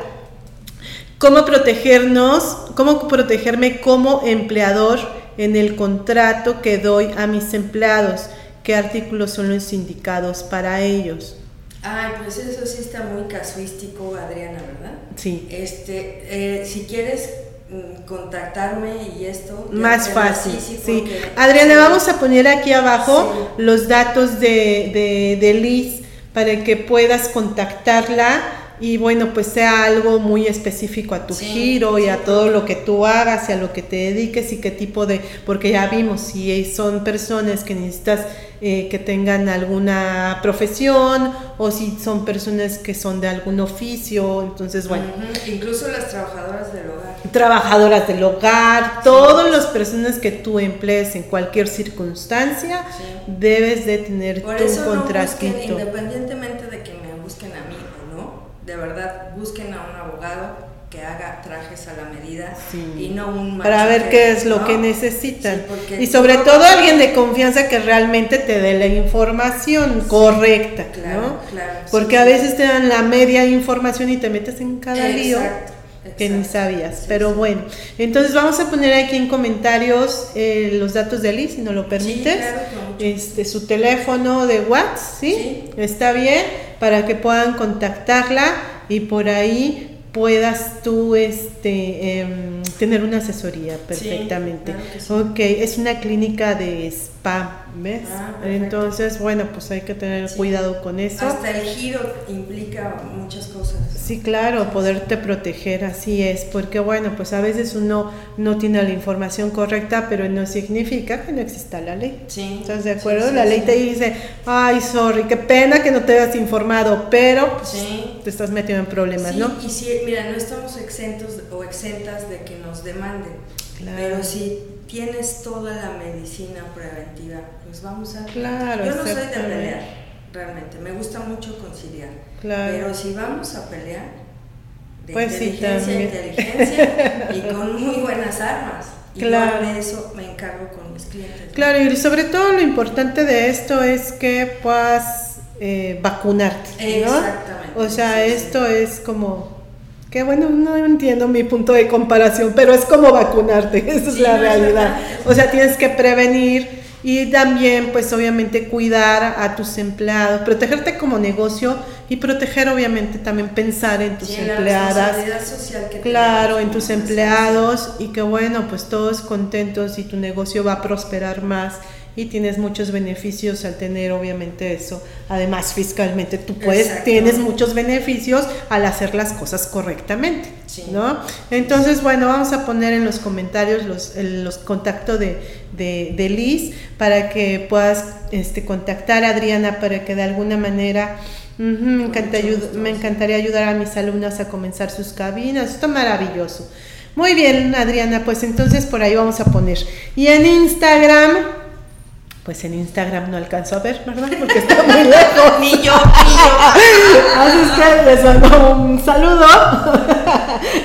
¿cómo protegernos, cómo protegerme como empleador en el contrato que doy a mis empleados? ¿Qué artículos son los indicados para ellos? Ay, pues eso sí está muy casuístico, Adriana, ¿verdad? Sí. Este, eh, si quieres mm, contactarme y esto. Más fácil. Sí, Adriana, vamos a poner aquí abajo los datos de, de, de Liz para que puedas contactarla y bueno, pues sea algo muy específico a tu giro y a todo lo que tú hagas y a lo que te dediques y qué tipo de, porque ya vimos si son personas que necesitas eh, que tengan alguna profesión o si son personas que son de algún oficio, entonces bueno. Incluso las trabajadoras del hogar. Trabajadoras del hogar, todas las personas que tú emplees en cualquier circunstancia, debes de tener Por tu eso independientemente de que me busquen a mí o no, de verdad busquen a un abogado que haga trajes a la medida y no un para ver qué es lo que necesitan. Y sobre todo alguien de confianza que realmente te dé la información correcta ¿no? porque a veces te dan la media información y te metes en cada lío que ni sabías. Pero bueno entonces vamos a poner aquí en comentarios eh, los datos de Liz si no lo permites. este su teléfono de WhatsApp ¿sí? está bien para que puedan contactarla y por ahí puedas tú este, em, tener una asesoría perfectamente. Ok, es una clínica de spa, ¿ves? Ah, Entonces, bueno, pues hay que tener cuidado con eso. Hasta el giro implica muchas cosas. Sí, claro, poderte proteger, así es, porque bueno, pues a veces uno no tiene la información correcta, pero no significa que no exista la ley. Sí. ¿Estás de acuerdo? la ley te dice, ay, sorry, qué pena que no te hayas informado, pero pues, te estás metiendo en problemas, ¿no? Y si, mira, no estamos exentos o exentas de que nos demanden, pero si tienes toda la medicina preventiva, pues vamos a... Claro, Yo no soy de pelear realmente. Me gusta mucho conciliar. Pero si vamos a pelear, de pues inteligencia inteligencia y [LAUGHS] con muy buenas armas. Claro. Y de eso me encargo con mis clientes. Claro, y sobre todo lo importante de esto es que puedas eh, vacunarte. ¿no? Exactamente. O sea, esto es como que bueno, no entiendo mi punto de comparación, pero es como vacunarte, [LAUGHS] esa es la realidad. o sea, tienes que prevenir y también, pues obviamente, cuidar a tus empleados, protegerte como negocio y proteger, obviamente, también pensar en tus empleadas. social que claro, en tus empleados y que, bueno, pues todos contentos y tu negocio va a prosperar más y tienes muchos beneficios al tener obviamente eso. Además, fiscalmente tú puedes, tienes muchos beneficios al hacer las cosas correctamente, ¿no? Entonces, bueno, vamos a poner en los comentarios los, los contactos de, de, Liz para que puedas este, contactar a Adriana para que de alguna manera... me, me encantaría ayudar a mis alumnas a comenzar sus cabinas. Esto es maravilloso. Muy bien, Adriana, pues entonces por ahí vamos a poner. Y en Instagram, pues en Instagram no alcanzo a ver, ¿verdad? Porque está muy lejos. [LAUGHS] ni yo, ni yo. Así es que les mando un saludo.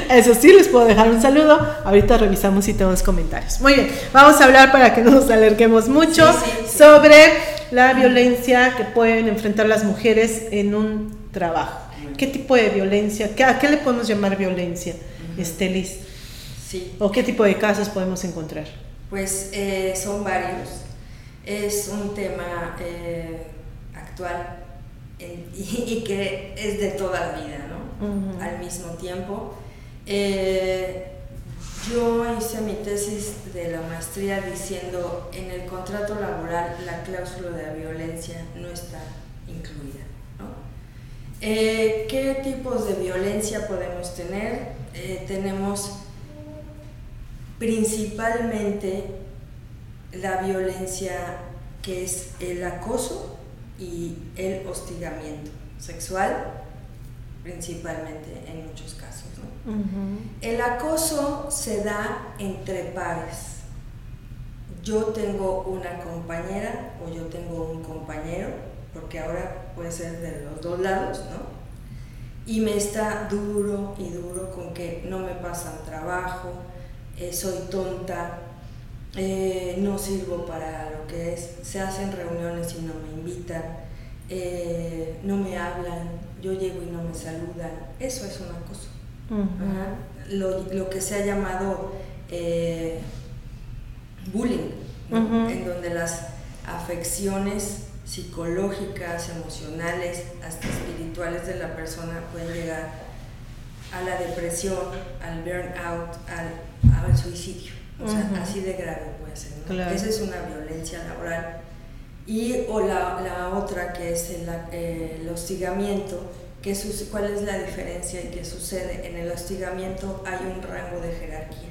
Eso sí, les puedo dejar un saludo. Ahorita revisamos si tenemos comentarios. Muy bien, vamos a hablar para que no nos alerquemos mucho sobre la violencia que pueden enfrentar las mujeres en un trabajo. ¿Qué tipo de violencia? ¿A qué le podemos llamar violencia, Estelis? ¿O qué tipo de casos podemos encontrar? Pues eh, son varios. Es un tema eh, actual [LAUGHS] y, que es de toda la vida, ¿no? Al mismo tiempo. Eh, yo hice mi tesis de la maestría diciendo en el contrato laboral la cláusula de violencia no está incluida. ¿no? ¿Qué tipos de violencia podemos tener? tenemos principalmente la violencia que es el acoso y el hostigamiento sexual, principalmente en muchos casos. El acoso se da entre pares. Yo tengo una compañera o yo tengo un compañero, porque ahora puede ser de los dos lados, ¿no? Y me está duro y duro con que no me pasan trabajo, eh, soy tonta, eh, no sirvo para lo que es, se hacen reuniones y no me invitan, eh, no me hablan, yo llego y no me saludan, eso es una cosa. lo, que se ha llamado bullying, en donde las afecciones psicológicas, emocionales, hasta espirituales de la persona pueden llegar a la depresión, al burnout, al al suicidio. O sea, así de grave puede ser. Esa es una violencia laboral. Y o la, la otra que es el, el hostigamiento, que ¿cuál es la diferencia y qué sucede? En el hostigamiento hay un rango de jerarquía.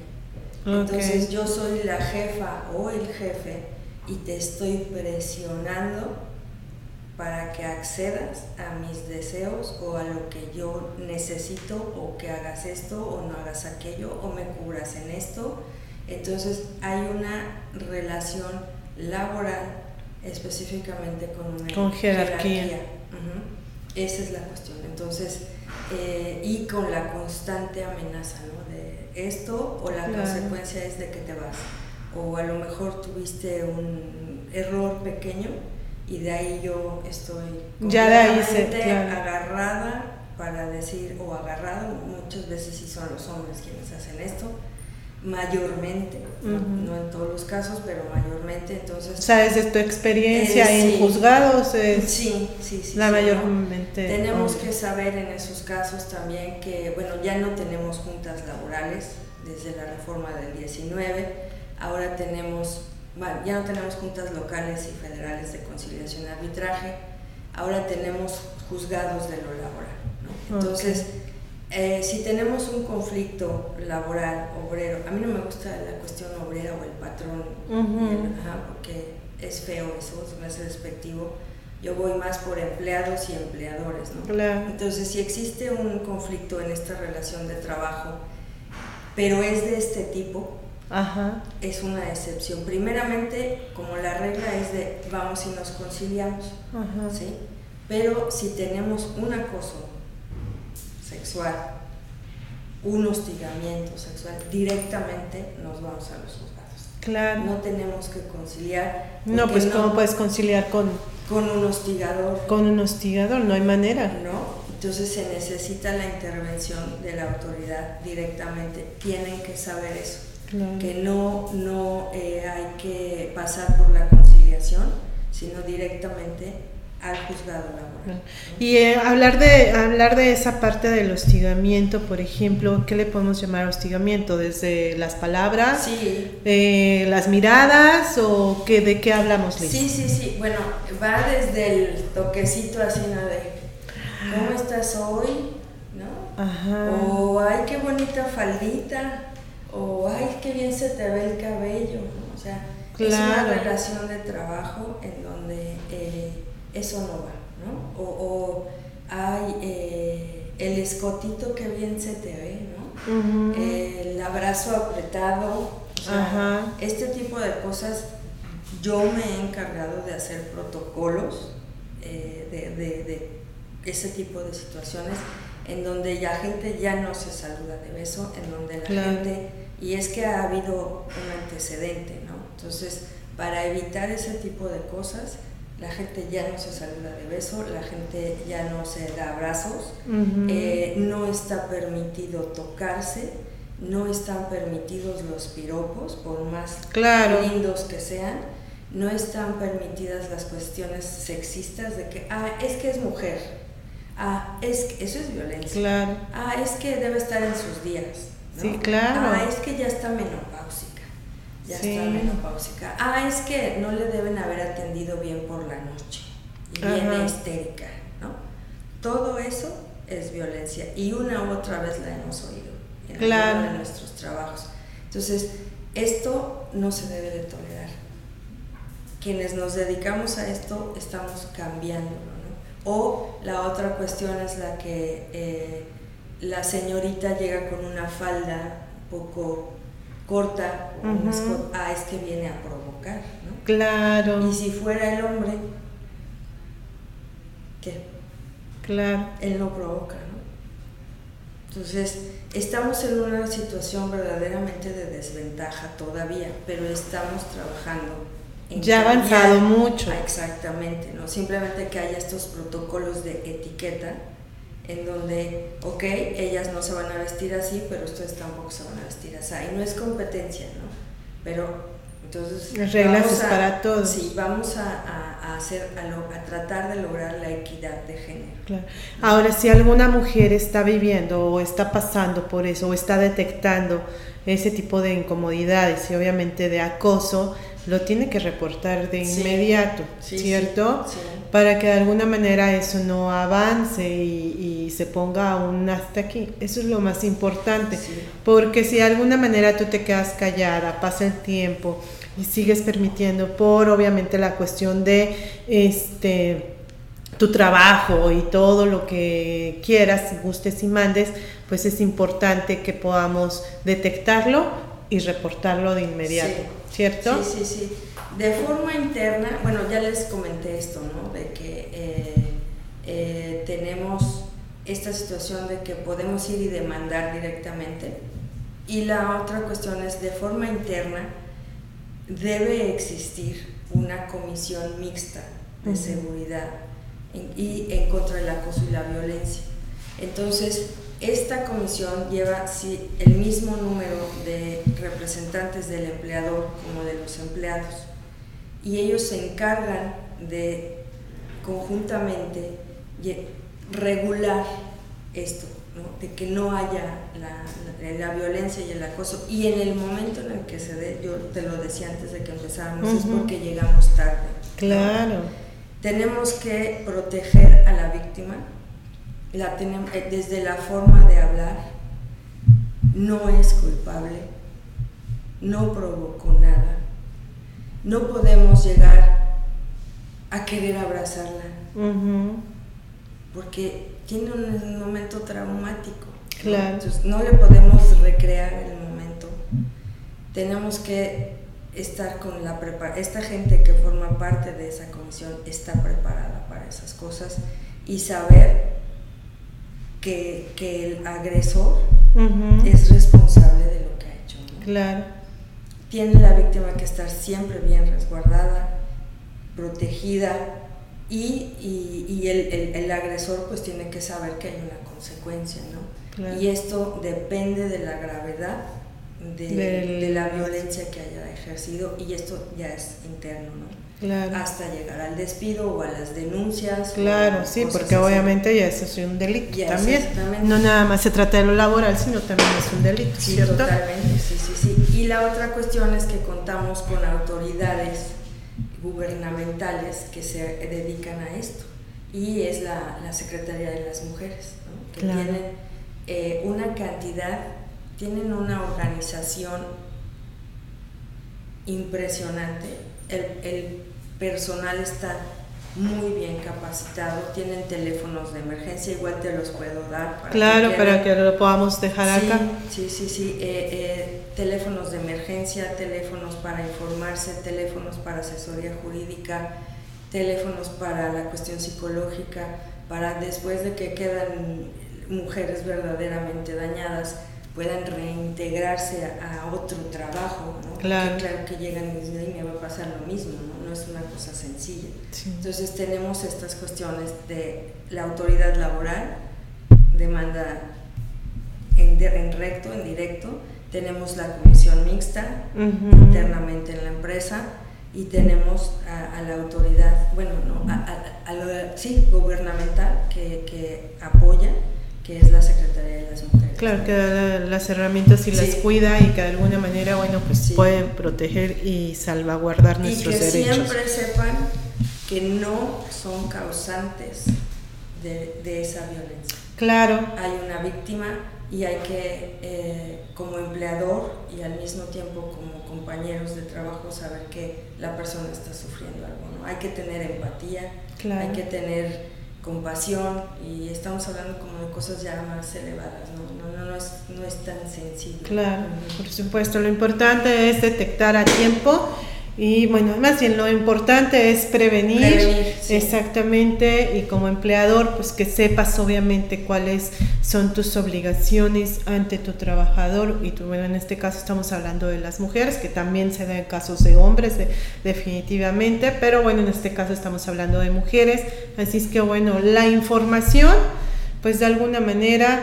Entonces yo soy la jefa o el jefe y te estoy presionando para que accedas a mis deseos o a lo que yo necesito o que hagas esto o no hagas aquello o me cubras en esto. Entonces hay una relación laboral específicamente con una jerarquía. Esa es la cuestión. Entonces, eh, y con la constante amenaza ¿no? de esto o la consecuencia es de que te vas. O a lo mejor tuviste un error pequeño y de ahí yo estoy ya de ahí agarrada para decir, o agarrado, muchas veces sí son los hombres quienes hacen esto, mayormente, no, en todos los casos, pero mayormente, entonces... O sea, desde tu experiencia eh, en juzgados, sí, sí, sí, la mayormente... Tenemos que saber en esos casos también que, bueno, ya no tenemos juntas laborales desde la reforma del 19, ahora tenemos ya no tenemos juntas locales y federales de conciliación y arbitraje, ahora tenemos juzgados de lo laboral. Entonces, eh, si tenemos un conflicto laboral, obrero, a mí no me gusta la cuestión obrera o el patrón, porque es feo eso, se me hace despectivo. Yo voy más por empleados y empleadores. Entonces, si existe un conflicto en esta relación de trabajo, pero es de este tipo, Ajá. es una excepción. Primeramente, como la regla es de vamos y nos conciliamos, ¿sí? Pero si tenemos un acoso sexual, un hostigamiento sexual, directamente nos vamos a los juzgados. Claro. No tenemos que conciliar. No, pues ¿cómo puedes conciliar con... Con un hostigador. Con un hostigador, no hay manera. No, entonces se necesita la intervención de la autoridad directamente. Tienen que saber eso que no, no eh, hay que pasar por la conciliación, sino directamente al juzgado laboral. Y eh, hablar, de, hablar de esa parte del hostigamiento, por ejemplo, ¿qué le podemos llamar hostigamiento? ¿Desde las palabras? Sí. Eh, ¿Las miradas? ¿O qué, de qué hablamos, Liz? Sí, sí, sí. Bueno, va desde el toquecito así, ¿no? De ¿cómo estás hoy? ¿No? Ajá. O ay, qué bonita faldita. O ay, qué bien se te ve el cabello. O sea, es una relación de trabajo en donde... Eh, eso no va, ¿no? O, hay eh, el escotito que bien se te ve, ¿no? El abrazo apretado, este tipo de cosas yo me he encargado de hacer protocolos eh, de, ese tipo de situaciones en donde la gente ya no se saluda de beso, en donde la gente, y es que ha habido un antecedente, ¿no? Entonces, para evitar ese tipo de cosas, la gente ya no se saluda de beso, la gente ya no se da abrazos, eh, no está permitido tocarse, no están permitidos los piropos, por más lindos que sean, no están permitidas las cuestiones sexistas de que, ah, es que es mujer, ah, es que, eso es violencia, ah, es que debe estar en sus días, sí, claro. ah, es que ya está menopáusica ya está menopáusica. Ah, es que no le deben haber atendido bien por la noche y viene histérica, ¿no? Todo eso es violencia y una u otra vez la hemos oído en claro. de nuestros trabajos. Entonces, esto no se debe de tolerar. Quienes nos dedicamos a esto estamos cambiándolo, ¿no? O la otra cuestión es la que eh, la señorita llega con una falda un poco corta ah, es que viene a provocar, ¿no? Claro. Y si fuera el hombre, ¿qué? Claro. Él no provoca, ¿no? Entonces, estamos en una situación verdaderamente de desventaja todavía, pero estamos trabajando en ya ha avanzado mucho. Exactamente, ¿no? Simplemente que haya estos protocolos de etiqueta en donde, ok, ellas no se van a vestir así, pero ustedes tampoco se van a vestir así. Y no es competencia, ¿no? Pero entonces... Las reglas es para todos. Sí, vamos a, hacer, a, tratar de lograr la equidad de género. Claro. Ahora, si alguna mujer está viviendo o está pasando por eso o está detectando ese tipo de incomodidades y obviamente de acoso, lo tiene que reportar de inmediato, ¿cierto? Para que de alguna manera eso no avance y, se ponga aún hasta aquí. Eso es lo más importante, porque si de alguna manera tú te quedas callada, pasa el tiempo y sigues permitiendo por obviamente la cuestión de este tu trabajo y todo lo que quieras, gustes y mandes, pues es importante que podamos detectarlo y reportarlo de inmediato. ¿Cierto? Sí, sí, sí. De forma interna, bueno, ya les comenté esto, ¿no? De que eh, eh, tenemos esta situación de que podemos ir y demandar directamente. Y la otra cuestión es, de forma interna, debe existir una comisión mixta de seguridad y en contra del acoso y la violencia. Entonces, esta comisión lleva el mismo número de representantes del empleador como de los empleados y ellos se encargan de conjuntamente regular esto, de que no haya la, violencia y el acoso. Y en el momento en el que se dé, yo te lo decía antes de que empezáramos, es porque llegamos tarde. Claro. Tenemos que proteger a la víctima la tenemos, eh, desde la forma de hablar, no es culpable, no provocó nada, no podemos llegar a querer abrazarla, porque tiene un momento traumático. Entonces, no le podemos recrear el momento. Tenemos que estar con la preparación. Esta gente que forma parte de esa comisión está preparada para esas cosas y saber que, el agresor es responsable de lo que ha hecho. Claro. Tiene la víctima que estar siempre bien resguardada, protegida y, el, agresor pues tiene que saber que hay una consecuencia, ¿no? Y esto depende de la gravedad de, la violencia que haya ejercido y esto ya es interno, ¿no? Claro. Hasta llegar al despido o a las denuncias. Claro, sí, porque obviamente ya eso es un delito también. No nada más se trata de lo laboral, sino también es un delito, sí, Totalmente, sí, sí, sí. Y la otra cuestión es que contamos con autoridades gubernamentales que se dedican a esto y es la, la Secretaría de las Mujeres, ¿no? que tienen eh, una cantidad tienen una organización impresionante, el, personal está muy bien capacitado, tienen teléfonos de emergencia, igual te los puedo dar. Para claro, para que lo podamos dejar acá. Sí, sí, sí, eh, eh, teléfonos de emergencia, teléfonos para informarse, teléfonos para asesoría jurídica, teléfonos para la cuestión psicológica, para después de que quedan mujeres verdaderamente dañadas, puedan reintegrarse a, otro trabajo, ¿no? Claro. claro que llegan y dicen, me va a pasar lo mismo, ¿no? No es una cosa sencilla. Entonces tenemos estas cuestiones de la autoridad laboral, demanda en, en recto, en directo, tenemos la comisión mixta internamente en la empresa y tenemos a, la autoridad, bueno, no, a, a, sí, gubernamental que, que apoya que es la Secretaría de las Mujeres. Claro, que da las herramientas y las cuida y que de alguna manera, bueno, pues pueden proteger y salvaguardar nuestros derechos. Y que siempre sepan que no son causantes de, de, esa violencia. Claro. Hay una víctima y hay que, eh, como empleador y al mismo tiempo como compañeros de trabajo, saber que la persona está sufriendo algo. ¿no? Hay que tener empatía, hay que tener compasión y estamos hablando como de cosas ya más elevadas, no, no, no, es, no es tan sencillo. Claro, por supuesto, lo importante es detectar a tiempo y bueno, más bien lo importante es prevenir, exactamente y como empleador pues que sepas obviamente cuáles son tus obligaciones ante tu trabajador. Y tú, bueno, en este caso estamos hablando de las mujeres, que también se dan casos de hombres definitivamente, pero bueno, en este caso estamos hablando de mujeres, así es que bueno, la información pues de alguna manera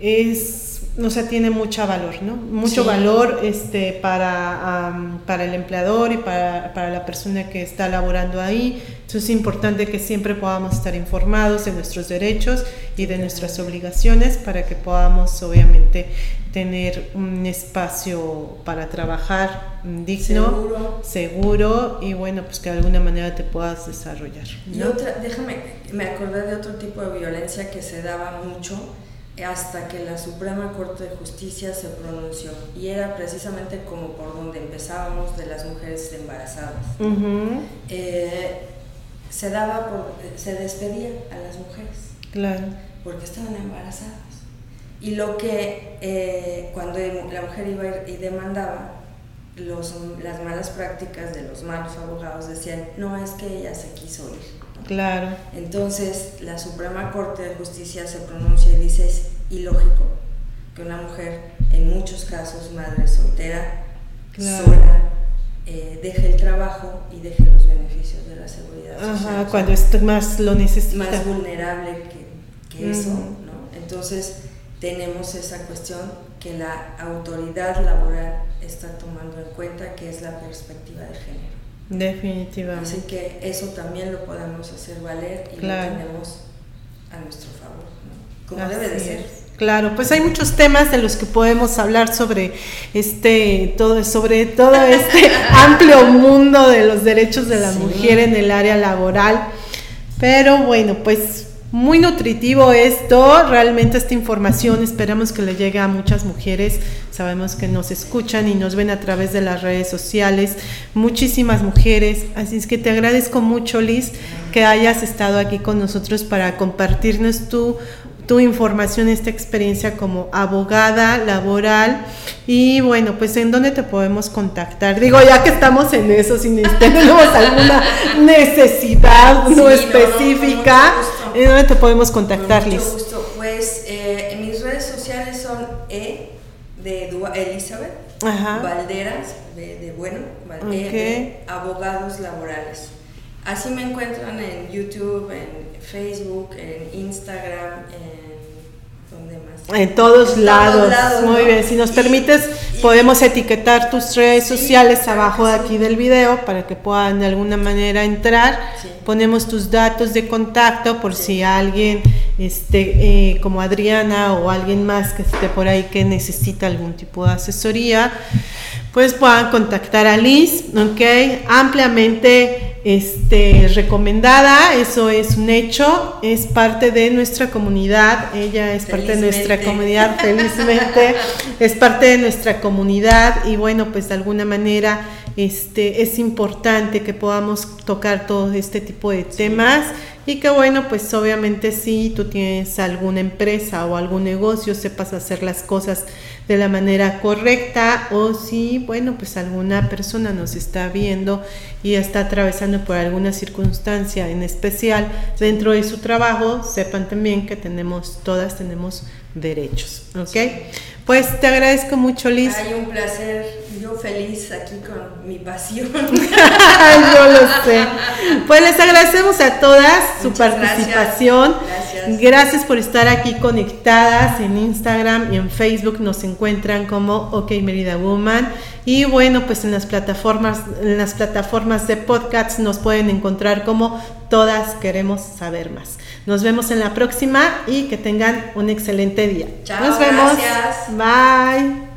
es o sea, tiene mucho valor, ¿no? Mucho valor este, para, para el empleador y para, para, la persona que está laborando ahí. Entonces es importante que siempre podamos estar informados de nuestros derechos y de nuestras obligaciones para que podamos, obviamente, tener un espacio para trabajar digno, seguro, seguro y bueno, pues que de alguna manera te puedas desarrollar. Y otra, déjame, me acordé de otro tipo de violencia que se daba mucho hasta que la Suprema Corte de Justicia se pronunció y era precisamente como por donde empezábamos de las mujeres embarazadas. Eh, se daba por, se despedía a las mujeres claro. porque estaban embarazadas y lo que eh, cuando la mujer iba y demandaba los, las malas prácticas de los malos abogados decían no es que ella se quiso ir Claro. Entonces, la Suprema Corte de Justicia se pronuncia y dice ilógico que una mujer, en muchos casos madre soltera, sola, eh, deje el trabajo y deje los beneficios de la seguridad social. Ajá, cuando es más lo necesita. Más vulnerable que, que eso, ¿no? Entonces, tenemos esa cuestión que la autoridad laboral está tomando en cuenta, que es la perspectiva de género. Definitivamente. Así que eso también lo podemos hacer valer y lo tenemos a nuestro favor, como debe de ser. Claro, pues hay muchos temas de los que podemos hablar sobre este todo sobre todo este [LAUGHS] amplio mundo de los derechos de la mujer en el área laboral. Pero bueno, pues muy nutritivo esto, realmente esta información esperamos que le llegue a muchas mujeres, sabemos que nos escuchan y nos ven a través de las redes sociales, muchísimas mujeres, así es que te agradezco mucho Liz que hayas estado aquí con nosotros para compartirnos tu tu información, esta experiencia como abogada laboral. Y bueno, pues en dónde te podemos contactar. Digo, ya que estamos en eso, si [LAUGHS] tenemos alguna necesidad no específica, ¿en dónde te podemos contactar, Liz? Pues eh, en mis redes sociales son E de Elizabeth, Valderas, de, bueno, e abogados laborales. Así me encuentran en YouTube, en Facebook, en Instagram, en en todos, lados. Muy bien, si nos permites Podemos etiquetar tus redes sociales abajo de aquí del video para que puedan de alguna manera entrar. Ponemos tus datos de contacto por si alguien, este, eh, como Adriana o alguien más que esté por ahí que necesita algún tipo de asesoría, pues puedan contactar a Liz, ¿ok? Ampliamente este, recomendada, eso es un hecho, es parte de nuestra comunidad, ella es parte de nuestra comunidad, felizmente, es parte de nuestra comunidad y bueno, pues de alguna manera este, es importante que podamos tocar todo este tipo de temas y que bueno, pues obviamente si tú tienes alguna empresa o algún negocio, sepas hacer las cosas de la manera correcta o si, bueno, pues alguna persona nos está viendo y está atravesando por alguna circunstancia en especial dentro de su trabajo, sepan también que tenemos, todas tenemos derechos. Pues te agradezco mucho, Liz. Hay un placer, yo feliz aquí con mi pasión. [LAUGHS] yo lo sé. Pues les agradecemos a todas su participación. Gracias. gracias. por estar aquí conectadas en Instagram y en Facebook. Nos encuentran como OK Merida Woman. Y bueno, pues en las plataformas, en las plataformas de podcasts nos pueden encontrar como todas queremos saber más. Nos vemos en la próxima y que tengan un excelente día. Chao, Nos vemos. Gracias. Bye.